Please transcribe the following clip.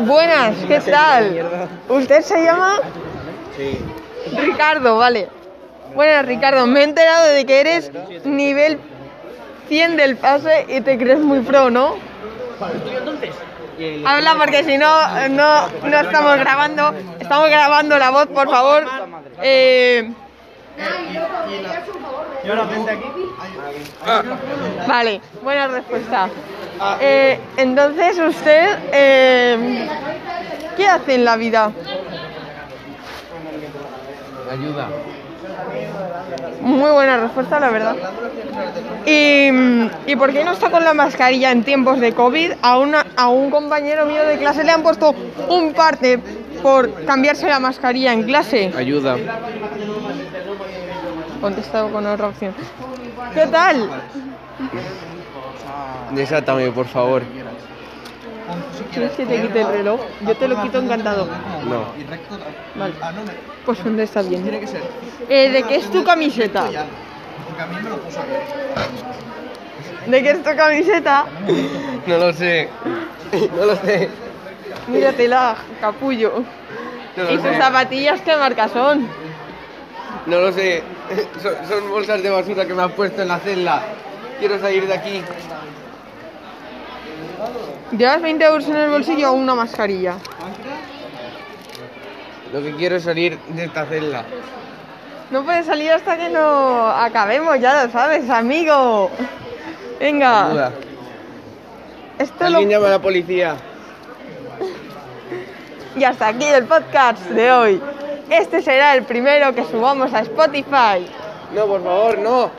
Buenas, ¿qué tal? ¿Usted se llama? Sí. Ricardo, vale. Buenas, Ricardo. Me he enterado de que eres nivel 100 del pase y te crees muy pro, ¿no? Habla porque si no, no, no estamos grabando. Estamos grabando la voz, por favor. Eh, Vale, buena respuesta. Eh, entonces, usted, eh, ¿qué hace en la vida? Ayuda. Muy buena respuesta, la verdad. ¿Y, ¿y por qué no está con la mascarilla en tiempos de COVID? A, una, a un compañero mío de clase le han puesto un parte por cambiarse la mascarilla en clase. Ayuda. Contestado con otra opción. ¿Qué tal? Desátame, por favor. ¿Quieres que te quite el reloj? Yo te lo quito encantado. No. Vale. Pues ¿dónde está bien? Eh, ¿De qué es tu camiseta? ¿De qué es tu camiseta? No lo sé. No lo sé. Míratela, capullo. No ¿Y tus zapatillas qué marca son? No lo sé. Son, son bolsas de basura que me han puesto en la celda. Quiero salir de aquí. ¿Llevas 20 euros en el bolsillo o una mascarilla? Lo que quiero es salir de esta celda. No puedes salir hasta que no acabemos, ya lo sabes, amigo. Venga, esto lo... Alguien llama a la policía. Y hasta aquí el podcast de hoy. Este será el primero que subamos a Spotify. No, por favor, no.